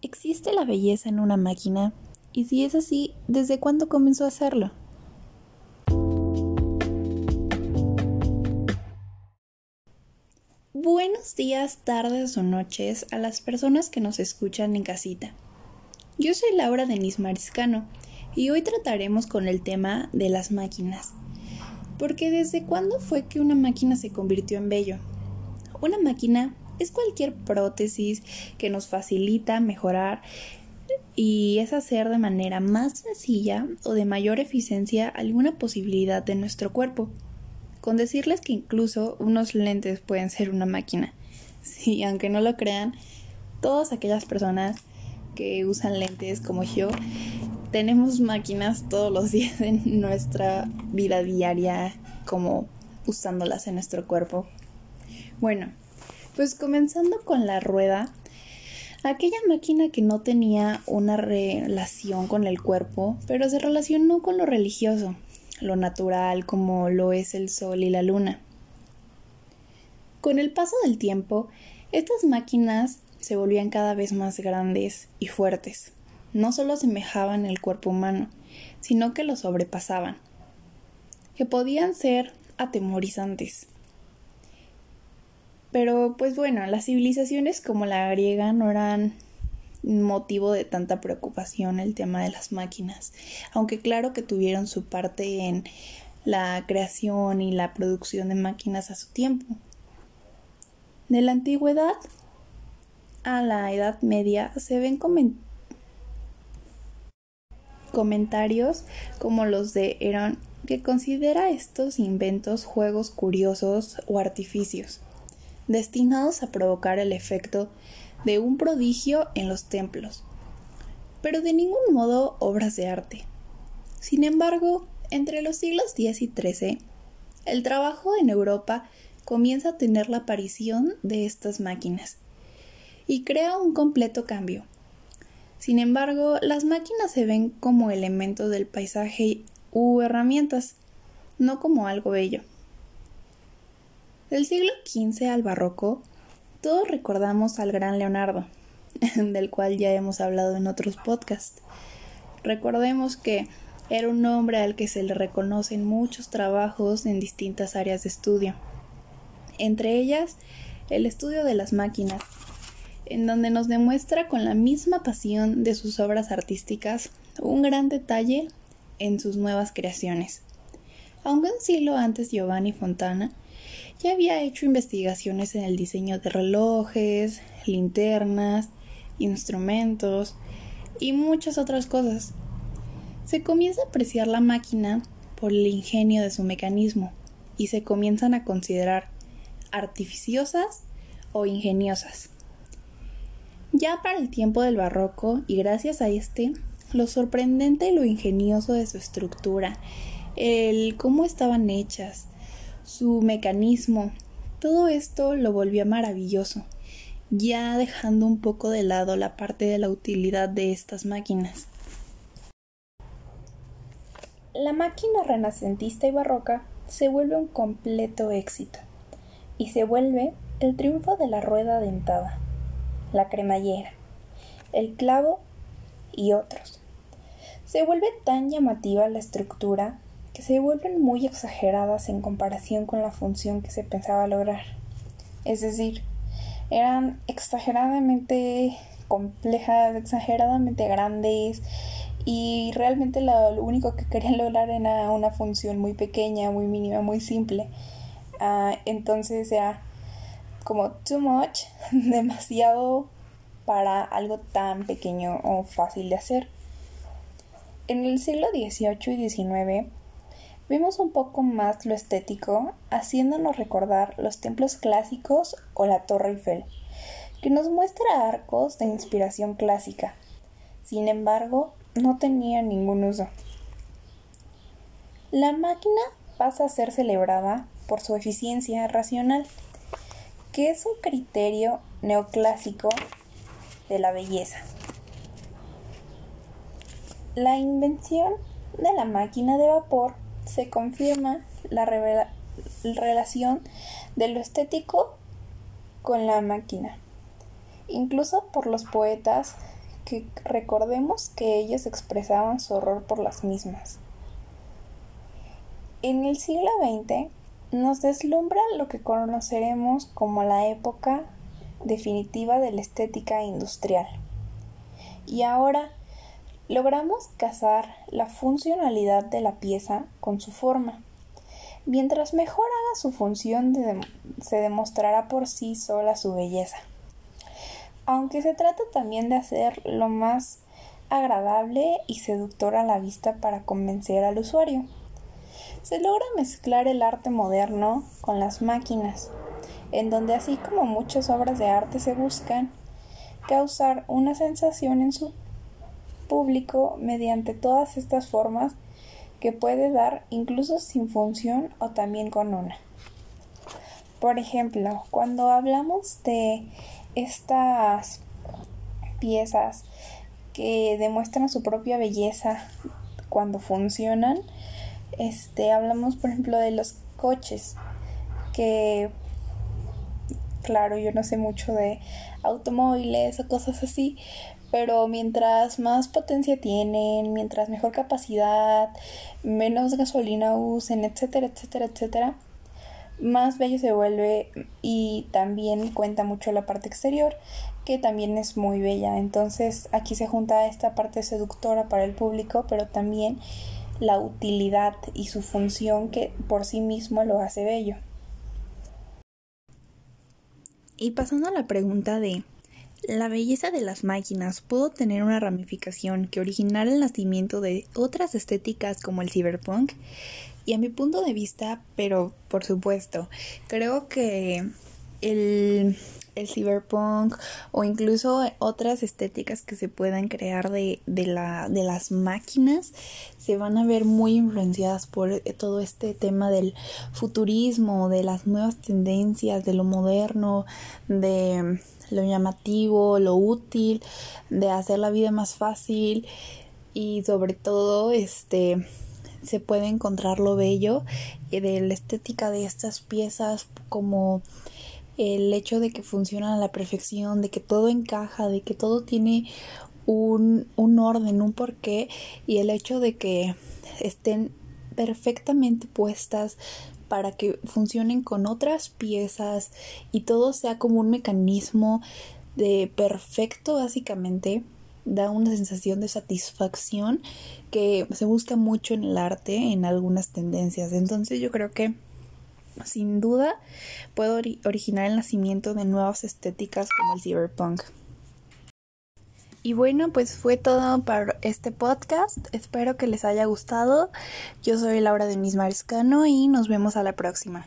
¿Existe la belleza en una máquina? Y si es así, ¿desde cuándo comenzó a hacerlo? Buenos días, tardes o noches a las personas que nos escuchan en casita. Yo soy Laura Denis Mariscano y hoy trataremos con el tema de las máquinas. Porque desde cuándo fue que una máquina se convirtió en bello? Una máquina es cualquier prótesis que nos facilita mejorar y es hacer de manera más sencilla o de mayor eficiencia alguna posibilidad de nuestro cuerpo. Con decirles que incluso unos lentes pueden ser una máquina. Sí, aunque no lo crean, todas aquellas personas que usan lentes como yo, tenemos máquinas todos los días en nuestra vida diaria como usándolas en nuestro cuerpo. Bueno, pues comenzando con la rueda, aquella máquina que no tenía una relación con el cuerpo, pero se relacionó con lo religioso, lo natural como lo es el sol y la luna. Con el paso del tiempo, estas máquinas se volvían cada vez más grandes y fuertes. No solo asemejaban el cuerpo humano, sino que lo sobrepasaban, que podían ser atemorizantes. Pero pues bueno, las civilizaciones como la griega no eran motivo de tanta preocupación el tema de las máquinas, aunque claro que tuvieron su parte en la creación y la producción de máquinas a su tiempo. De la antigüedad a la Edad Media se ven comentarios como los de Herón, que considera estos inventos juegos curiosos o artificios destinados a provocar el efecto de un prodigio en los templos, pero de ningún modo obras de arte. Sin embargo, entre los siglos X y XIII, el trabajo en Europa comienza a tener la aparición de estas máquinas y crea un completo cambio. Sin embargo, las máquinas se ven como elementos del paisaje u herramientas, no como algo bello. Del siglo XV al barroco, todos recordamos al gran Leonardo, del cual ya hemos hablado en otros podcasts. Recordemos que era un hombre al que se le reconocen muchos trabajos en distintas áreas de estudio, entre ellas el estudio de las máquinas, en donde nos demuestra con la misma pasión de sus obras artísticas un gran detalle en sus nuevas creaciones. Aunque un siglo antes Giovanni Fontana ya había hecho investigaciones en el diseño de relojes, linternas, instrumentos y muchas otras cosas. Se comienza a apreciar la máquina por el ingenio de su mecanismo y se comienzan a considerar artificiosas o ingeniosas. Ya para el tiempo del barroco y gracias a este, lo sorprendente y lo ingenioso de su estructura, el cómo estaban hechas, su mecanismo. Todo esto lo volvió maravilloso, ya dejando un poco de lado la parte de la utilidad de estas máquinas. La máquina renacentista y barroca se vuelve un completo éxito y se vuelve el triunfo de la rueda dentada, la cremallera, el clavo y otros. Se vuelve tan llamativa la estructura se vuelven muy exageradas en comparación con la función que se pensaba lograr. Es decir, eran exageradamente complejas, exageradamente grandes y realmente lo, único que querían lograr era una función muy pequeña, muy mínima, muy simple. Ah, entonces era como too much, demasiado para algo tan pequeño o fácil de hacer. En el siglo XVIII y XIX Vimos un poco más lo estético, haciéndonos recordar los templos clásicos o la Torre Eiffel, que nos muestra arcos de inspiración clásica. Sin embargo, no tenía ningún uso. La máquina pasa a ser celebrada por su eficiencia racional, que es un criterio neoclásico de la belleza. La invención de la máquina de vapor se confirma la relación de lo estético con la máquina, incluso por los poetas que recordemos que ellos expresaban su horror por las mismas. En el siglo XX nos deslumbra lo que conoceremos como la época definitiva de la estética industrial. Y ahora logramos casar la funcionalidad de la pieza con su forma. Mientras mejor haga su función, se demostrará por sí sola su belleza. Aunque se trata también de hacer lo más agradable y seductor a la vista para convencer al usuario. Se logra mezclar el arte moderno con las máquinas, en donde así como muchas obras de arte se buscan causar una sensación en su público mediante todas estas formas que puede dar incluso sin función o también con una. Por ejemplo, cuando hablamos de estas piezas que demuestran su propia belleza cuando funcionan, este hablamos por ejemplo de los coches que claro, yo no sé mucho de automóviles o cosas así, pero mientras más potencia tienen, mientras mejor capacidad, menos gasolina usen, etcétera, etcétera, etcétera, más bello se vuelve y también cuenta mucho la parte exterior, que también es muy bella. Entonces aquí se junta esta parte seductora para el público, pero también la utilidad y su función que por sí mismo lo hace bello. Y pasando a la pregunta de ¿la belleza de las máquinas pudo tener una ramificación que originara el nacimiento de otras estéticas como el cyberpunk? Y a mi punto de vista, pero por supuesto, creo que el el cyberpunk o incluso otras estéticas que se puedan crear de, de, la, de las máquinas se van a ver muy influenciadas por eh, todo este tema del futurismo, de las nuevas tendencias, de lo moderno, de lo llamativo, lo útil, de hacer la vida más fácil y sobre todo este se puede encontrar lo bello de la estética de estas piezas como el hecho de que funcionan a la perfección, de que todo encaja, de que todo tiene un, un orden, un porqué y el hecho de que estén perfectamente puestas para que funcionen con otras piezas y todo sea como un mecanismo de perfecto básicamente da una sensación de satisfacción que se busca mucho en el arte en algunas tendencias. Entonces yo creo que sin duda puede originar el nacimiento de nuevas estéticas como el cyberpunk. Y bueno, pues fue todo para este podcast. Espero que les haya gustado. Yo soy Laura de Mariscano y nos vemos a la próxima.